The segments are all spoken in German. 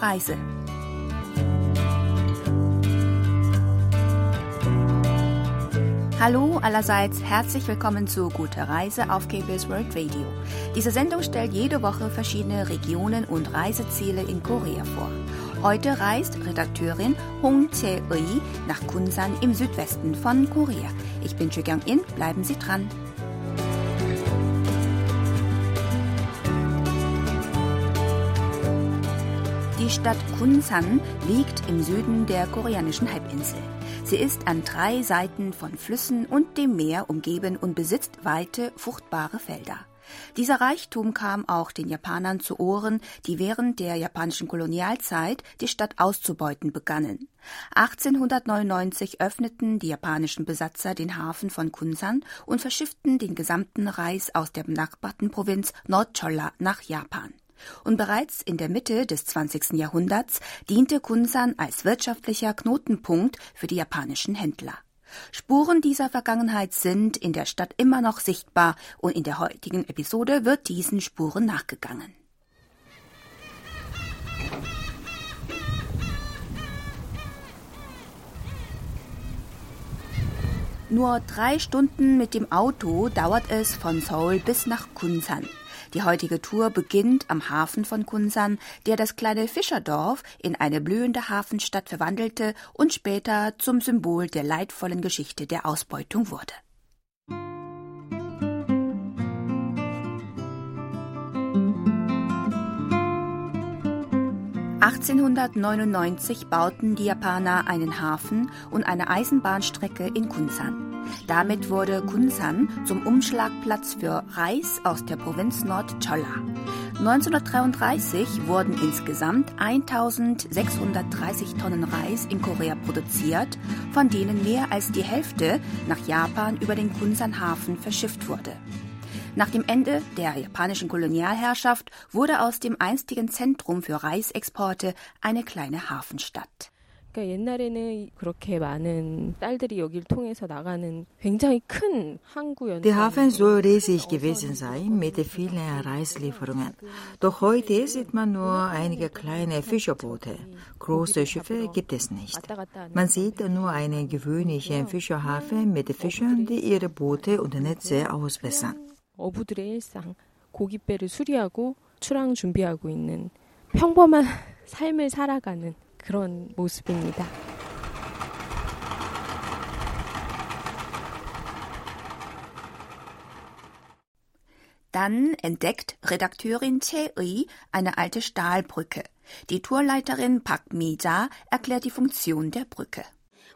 Reise. Hallo allerseits, herzlich willkommen zu Gute Reise auf KBS World Radio. Diese Sendung stellt jede Woche verschiedene Regionen und Reiseziele in Korea vor. Heute reist Redakteurin Hong Chae-eui nach Kunsan im Südwesten von Korea. Ich bin Chu Kyung-in, bleiben Sie dran. Die Stadt Kunsan liegt im Süden der koreanischen Halbinsel. Sie ist an drei Seiten von Flüssen und dem Meer umgeben und besitzt weite, fruchtbare Felder. Dieser Reichtum kam auch den Japanern zu Ohren, die während der japanischen Kolonialzeit die Stadt auszubeuten begannen. 1899 öffneten die japanischen Besatzer den Hafen von Kunsan und verschifften den gesamten Reis aus der benachbarten Provinz Nordcholla nach Japan. Und bereits in der Mitte des 20. Jahrhunderts diente Kunsan als wirtschaftlicher Knotenpunkt für die japanischen Händler. Spuren dieser Vergangenheit sind in der Stadt immer noch sichtbar und in der heutigen Episode wird diesen Spuren nachgegangen. Nur drei Stunden mit dem Auto dauert es von Seoul bis nach Kunsan. Die heutige Tour beginnt am Hafen von Kunsan, der das kleine Fischerdorf in eine blühende Hafenstadt verwandelte und später zum Symbol der leidvollen Geschichte der Ausbeutung wurde. 1899 bauten die Japaner einen Hafen und eine Eisenbahnstrecke in Kunsan. Damit wurde Kunsan zum Umschlagplatz für Reis aus der Provinz Nordcholla. 1933 wurden insgesamt 1630 Tonnen Reis in Korea produziert, von denen mehr als die Hälfte nach Japan über den Kunsan-Hafen verschifft wurde. Nach dem Ende der japanischen Kolonialherrschaft wurde aus dem einstigen Zentrum für Reisexporte eine kleine Hafenstadt. 그러니까 옛날에는 그렇게 많은 딸들이 여기를 통해서 나가는 굉장히 큰 항구였는데 Der Hafen soll riesig gewesen sein mit vielen Reislieferungen. Doch heute sieht man nur einige kleine Fischerboote. Große Schiffe gibt es nicht. Man sieht nur einen gewöhnlichen Fischerhafen mit Fischern, die ihre Boote und Netze ausbessern. 어부들의 일상, 고깃배를 수리하고 출항 준비하고 있는 평범한 삶을 살아가는 그런 모습입니다. Dann entdeckt Redakteurin Che Ui eine alte Stahlbrücke. Die Tourleiterin Park Mi-ja erklärt die Funktion der Brücke.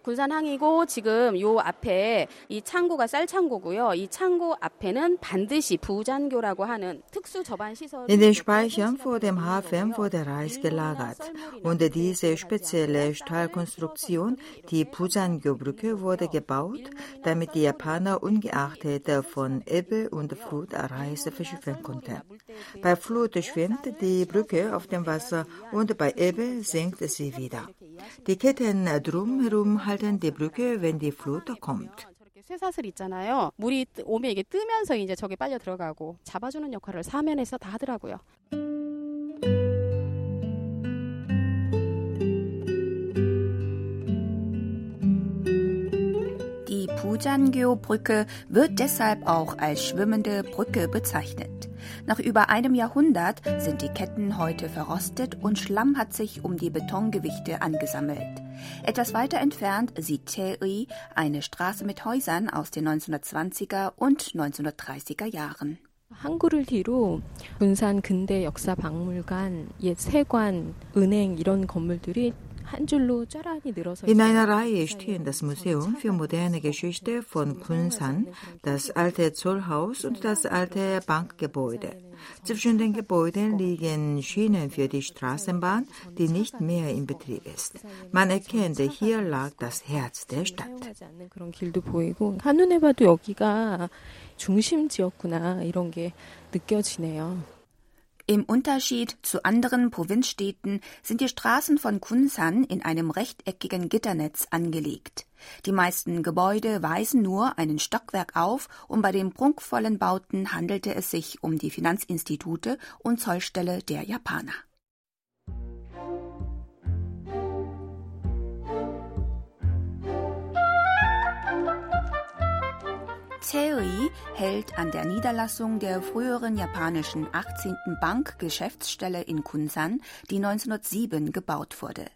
군산항이고 지금 요 앞에 이 창고가 쌀창고고요. 이 창고 앞에는 반드시 부잔교라고 하는 특수 저반 시설. In den Speichern vor dem Hafen wurde Reis gelagert und diese spezielle Stahlkonstruktion, die Pujango-Brücke, wurde gebaut, damit die Japaner ungeachtet von Ebbe und Flut Reis verschiffen konnten. Bei Flut schwimmt die Brücke auf dem Wasser und bei Ebbe sinkt sie wieder. Die Ketten drumherum halten die Brücke, wenn die Flut kommt. 쇠사슬 있잖아요. 물이 오면 이게 뜨면서 이제 저게 빨려 들어가고 잡아주는 역할을 사면에서 다 하더라고요. Die Pujanggyo-Brücke wird deshalb auch als schwimmende Brücke bezeichnet. Nach über einem Jahrhundert sind die Ketten heute verrostet und Schlamm hat sich um die Betongewichte angesammelt. Etwas weiter entfernt sieht Taeui eine Straße mit Häusern aus den 1920er und 1930er Jahren. 항구를 뒤로 군산 근대 역사 박물관, 옛 세관, 은행 이런 건물들이 in einer Reihe stehen das Museum für moderne Geschichte von Kunsan, das alte Zollhaus und das alte Bankgebäude. Zwischen den Gebäuden liegen Schienen für die Straßenbahn, die nicht mehr in Betrieb ist. Man erkennt, hier lag das Herz der Stadt. Im Unterschied zu anderen Provinzstädten sind die Straßen von Kunsan in einem rechteckigen Gitternetz angelegt. Die meisten Gebäude weisen nur einen Stockwerk auf und bei den prunkvollen Bauten handelte es sich um die Finanzinstitute und Zollstelle der Japaner. Taeui hält an der Niederlassung der früheren japanischen 18. Bank Geschäftsstelle in Kunsan, die 1907 gebaut wurde.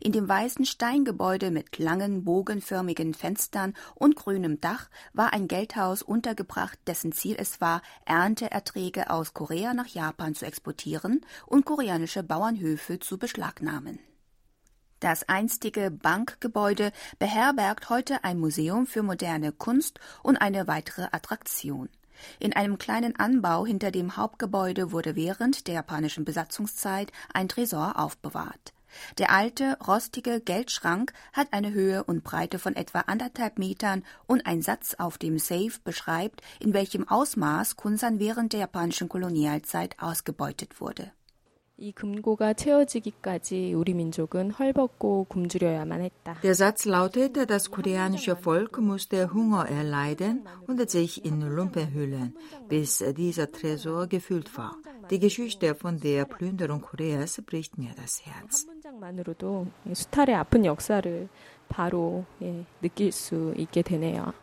In dem weißen Steingebäude mit langen bogenförmigen Fenstern und grünem Dach war ein Geldhaus untergebracht, dessen Ziel es war, Ernteerträge aus Korea nach Japan zu exportieren und koreanische Bauernhöfe zu beschlagnahmen. Das einstige Bankgebäude beherbergt heute ein Museum für moderne Kunst und eine weitere Attraktion. In einem kleinen Anbau hinter dem Hauptgebäude wurde während der japanischen Besatzungszeit ein Tresor aufbewahrt. Der alte, rostige Geldschrank hat eine Höhe und Breite von etwa anderthalb Metern und ein Satz auf dem Safe beschreibt, in welchem Ausmaß Kunsan während der japanischen Kolonialzeit ausgebeutet wurde. Der Satz lautet, das koreanische Volk musste Hunger erleiden und sich in Lumpenhüllen, bis dieser Tresor gefüllt war. Die Geschichte von der Plünderung Koreas bricht mir das Herz. 만으로도 수탈의 아픈 역사를 바로 예, 느낄 수 있게 되네요.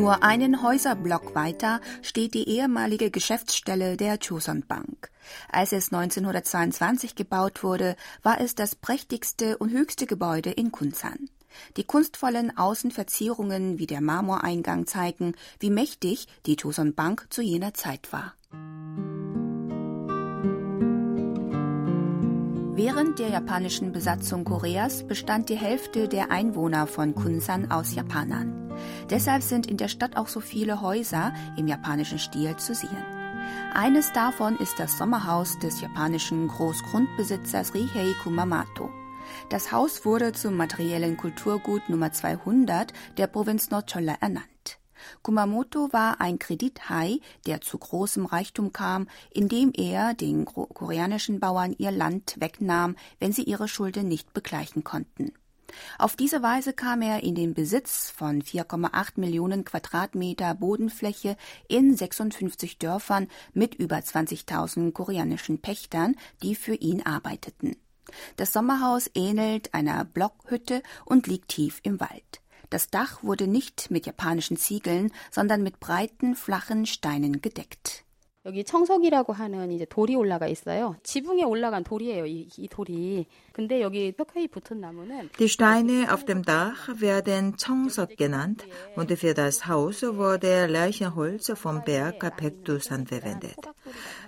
Nur einen Häuserblock weiter steht die ehemalige Geschäftsstelle der Choson Bank. Als es 1922 gebaut wurde, war es das prächtigste und höchste Gebäude in Kunsan. Die kunstvollen Außenverzierungen wie der Marmoreingang zeigen, wie mächtig die Choson Bank zu jener Zeit war. Während der japanischen Besatzung Koreas bestand die Hälfte der Einwohner von Kunsan aus Japanern. Deshalb sind in der Stadt auch so viele Häuser im japanischen Stil zu sehen. Eines davon ist das Sommerhaus des japanischen Großgrundbesitzers Rihei Kumamato. Das Haus wurde zum materiellen Kulturgut Nummer 200 der Provinz Nordcholla ernannt. Kumamoto war ein Kredithai, der zu großem Reichtum kam, indem er den koreanischen Bauern ihr Land wegnahm, wenn sie ihre Schulden nicht begleichen konnten. Auf diese Weise kam er in den Besitz von 4,8 Millionen Quadratmeter Bodenfläche in 56 Dörfern mit über 20.000 koreanischen Pächtern, die für ihn arbeiteten. Das Sommerhaus ähnelt einer Blockhütte und liegt tief im Wald. Das Dach wurde nicht mit japanischen Ziegeln, sondern mit breiten, flachen Steinen gedeckt. 여기 청석이라고 하는 이제 돌이 올라가 있어요. 지붕에 올라간 돌이에요. 이, 이 돌이. 근데 여기 뼈카이 붙은 나무는 Die Steine auf dem Dach werden Chongsok genannt und für das Haus wurde Lärchenholz vom Berg Pektusan verwendet.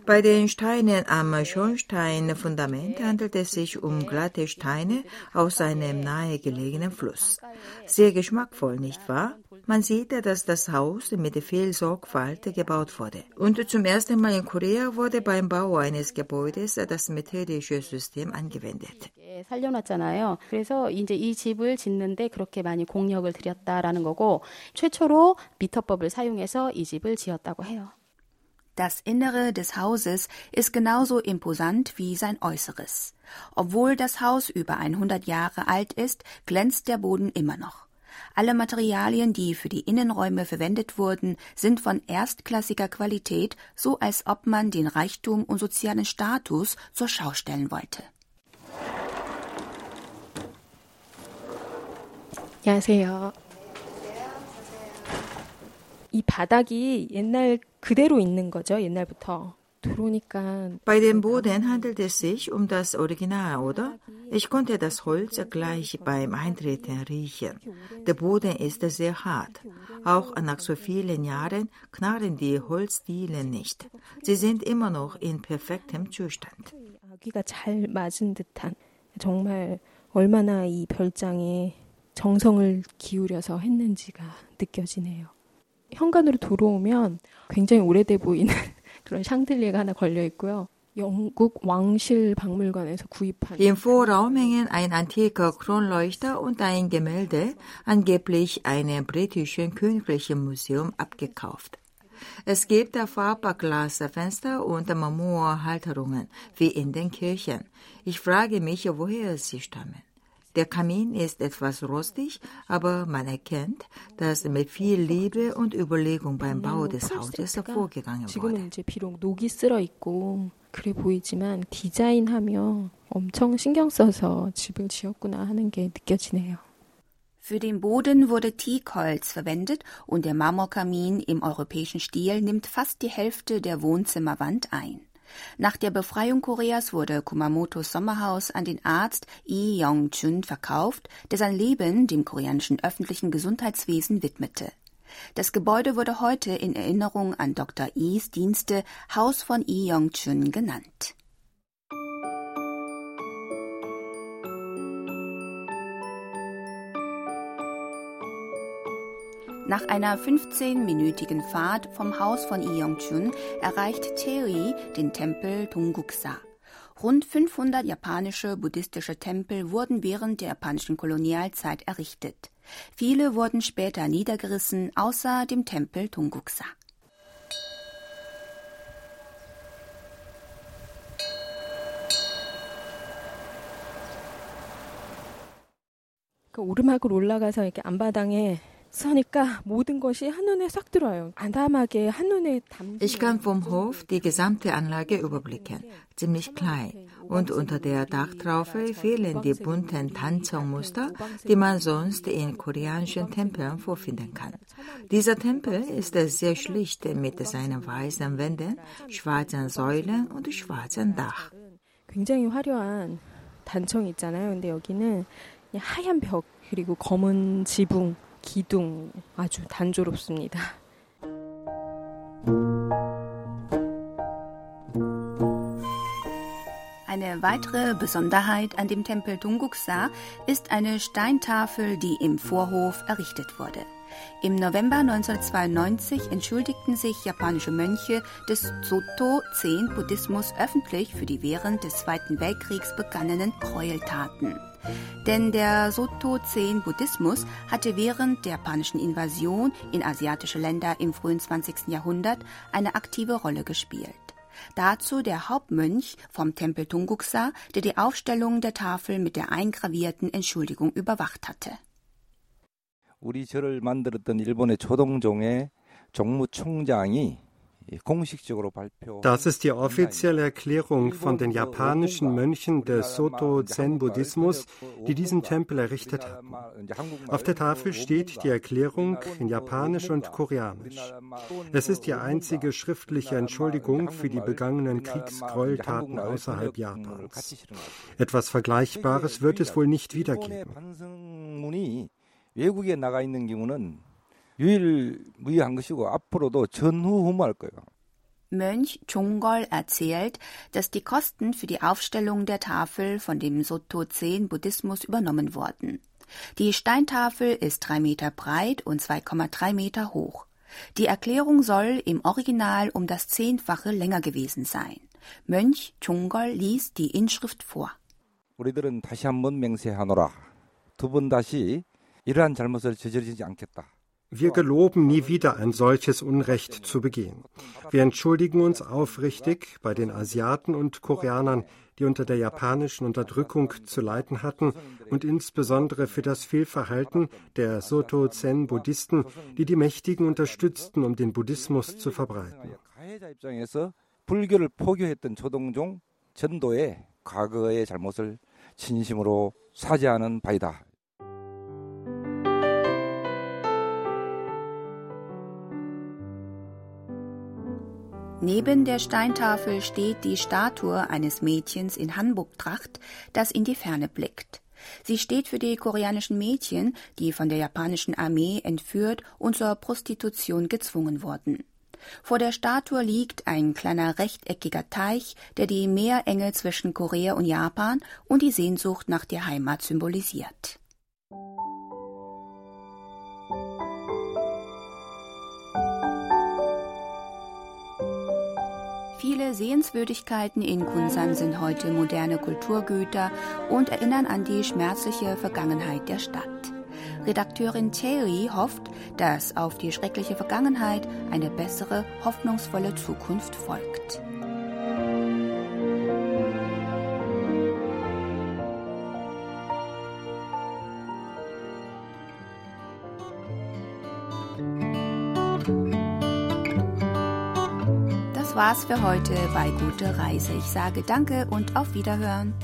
Bei den Steinen am Schornsteinfundament handelt es sich um glatte Steine aus einem nahegelegenen Fluss. Sehr geschmackvoll, nicht wahr? Man sieht, dass das Haus mit viel Sorgfalt gebaut wurde. Und zum ersten Mal in Korea wurde beim Bau eines Gebäudes das methodische System angewendet. 살려놨잖아요. 그래서 이제 이 집을 짓는데 그렇게 많이 공력을 들였다라는 거고 최초로 미터법을 사용해서 이 집을 지었다고 해요. Das Innere des Hauses ist genauso imposant wie sein Äußeres. Obwohl das Haus über 100 Jahre alt ist, glänzt der Boden immer noch. Alle Materialien, die für die Innenräume verwendet wurden, sind von erstklassiger Qualität, so als ob man den Reichtum und sozialen Status zur Schau stellen wollte. 안녕하세요. 이 바닥이 옛날 그대로 있는 거죠, 옛날부터. Bei dem Boden handelt es sich um das Original, oder? Ich konnte das Holz gleich beim Eintreten riechen. Der Boden ist sehr hart. Auch nach so vielen Jahren knarren die Holzdielen nicht. Sie sind immer noch in perfektem Zustand. 아기가 잘 맞은 듯한 정말 얼마나 이 별장에 정성을 기울여서 했는지가 느껴지네요. 현관으로 들어오면 굉장히 오래돼 보이는 그런 샹들리에가 하나 걸려 있고요. 영국 왕실 박물관에서 구입한 Im Vorraum hängen ein antiker Kronleuchter und ein Gemälde, angeblich einem britischen königlichen Museum abgekauft. Es gibt Farbglasfenster und Marmorhalterungen, wie in den Kirchen. Ich frage mich, woher sie stammen. Der Kamin ist etwas rostig, aber man erkennt, dass mit viel Liebe und Überlegung beim Bau des Hauses vorgegangen wurde. 지금은 이제 비록 녹이 쓸어 있고 그래 보이지만 디자인하며 엄청 신경 써서 집을 지었구나 하는 게 느껴지네요. Für den Boden wurde Teakholz verwendet und der Marmorkamin im europäischen Stil nimmt fast die Hälfte der Wohnzimmerwand ein. Nach der Befreiung Koreas wurde Kumamotos Sommerhaus an den Arzt Lee Yong-chun verkauft, der sein Leben dem koreanischen öffentlichen Gesundheitswesen widmete. Das Gebäude wurde heute in Erinnerung an Dr. Is Dienste Haus von Lee Yong-chun genannt. Nach einer 15-minütigen Fahrt vom Haus von Iyongchun erreicht Terry den Tempel Dongguksa. Rund 500 japanische buddhistische Tempel wurden während der japanischen Kolonialzeit errichtet. Viele wurden später niedergerissen, außer dem Tempel Dongguksa. 그 오르막을 올라가서 이렇게 안바당에 서니까 모든 것이 한눈에 싹 들어요. 아담하게 한눈에 담. Ich kann vom Hof die gesamte Anlage überblicken. Ziemlich klein. Und unter der Dachtraufe fehlen die bunten Tanzongmuster, die man sonst in koreanischen Tempeln vorfinden kann. Dieser Tempel ist sehr schlicht mit seinen weißen Wänden, schwarzen Säulen und schwarzen Dach. 굉장히 화려한 단청 있잖아요. 근데 여기는 하얀 벽 그리고 검은 지붕 기둥 아주 단조롭습니다. Eine weitere Besonderheit an dem Tempel Dunguksa ist eine Steintafel, die im Vorhof errichtet wurde. Im November 1992 entschuldigten sich japanische Mönche des Soto-Zen-Buddhismus öffentlich für die während des Zweiten Weltkriegs begangenen Gräueltaten. Denn der Soto-Zen-Buddhismus hatte während der japanischen Invasion in asiatische Länder im frühen 20. Jahrhundert eine aktive Rolle gespielt. Dazu der Hauptmönch vom Tempel Tunguksa, der die Aufstellung der Tafel mit der eingravierten Entschuldigung überwacht hatte. 우리 절을 만들었던 일본의 조동종의 정무총장이 Das ist die offizielle Erklärung von den japanischen Mönchen des Soto Zen-Buddhismus, die diesen Tempel errichtet haben. Auf der Tafel steht die Erklärung in Japanisch und Koreanisch. Es ist die einzige schriftliche Entschuldigung für die begangenen Kriegsgräueltaten außerhalb Japans. Etwas Vergleichbares wird es wohl nicht wiedergeben. 외국에 나가 있는 경우는 유일무이한 것이고 앞으로도 전후후무할 거예요. Mönch Chungol erzählt, dass die Kosten für die Aufstellung der Tafel von dem Soto Zen Buddhismus übernommen wurden. Die Steintafel ist drei Meter breit und 2,3 Meter hoch. Die Erklärung soll im Original um das Zehnfache länger gewesen sein. Mönch Chungol liest die Inschrift vor. 우리들은 다시 한번 맹세하노라. 두 번 다시 이러한 잘못을 저지르지 않겠다. Wir geloben, nie wieder ein solches Unrecht zu begehen. Wir entschuldigen uns aufrichtig bei den Asiaten und Koreanern, die unter der japanischen Unterdrückung zu leiden hatten und insbesondere für das Fehlverhalten der Soto Zen Buddhisten, die die Mächtigen unterstützten, um den Buddhismus zu verbreiten. 불교를 포교했던 조동종 전도의 과거의 잘못을 진심으로 사죄하는 바이다. Neben der Steintafel steht die Statue eines Mädchens in Hanbok-Tracht, das in die Ferne blickt. Sie steht für die koreanischen Mädchen, die von der japanischen Armee entführt und zur Prostitution gezwungen wurden. Vor der Statue liegt ein kleiner rechteckiger Teich, der die Meerenge zwischen Korea und Japan und die Sehnsucht nach der Heimat symbolisiert. Viele Sehenswürdigkeiten in Kunsan sind heute moderne Kulturgüter und erinnern an die schmerzliche Vergangenheit der Stadt. Redakteurin Thierry hofft, dass auf die schreckliche Vergangenheit eine bessere, hoffnungsvolle Zukunft folgt. War's für heute bei Gute Reise. Ich sage Danke und auf Wiederhören.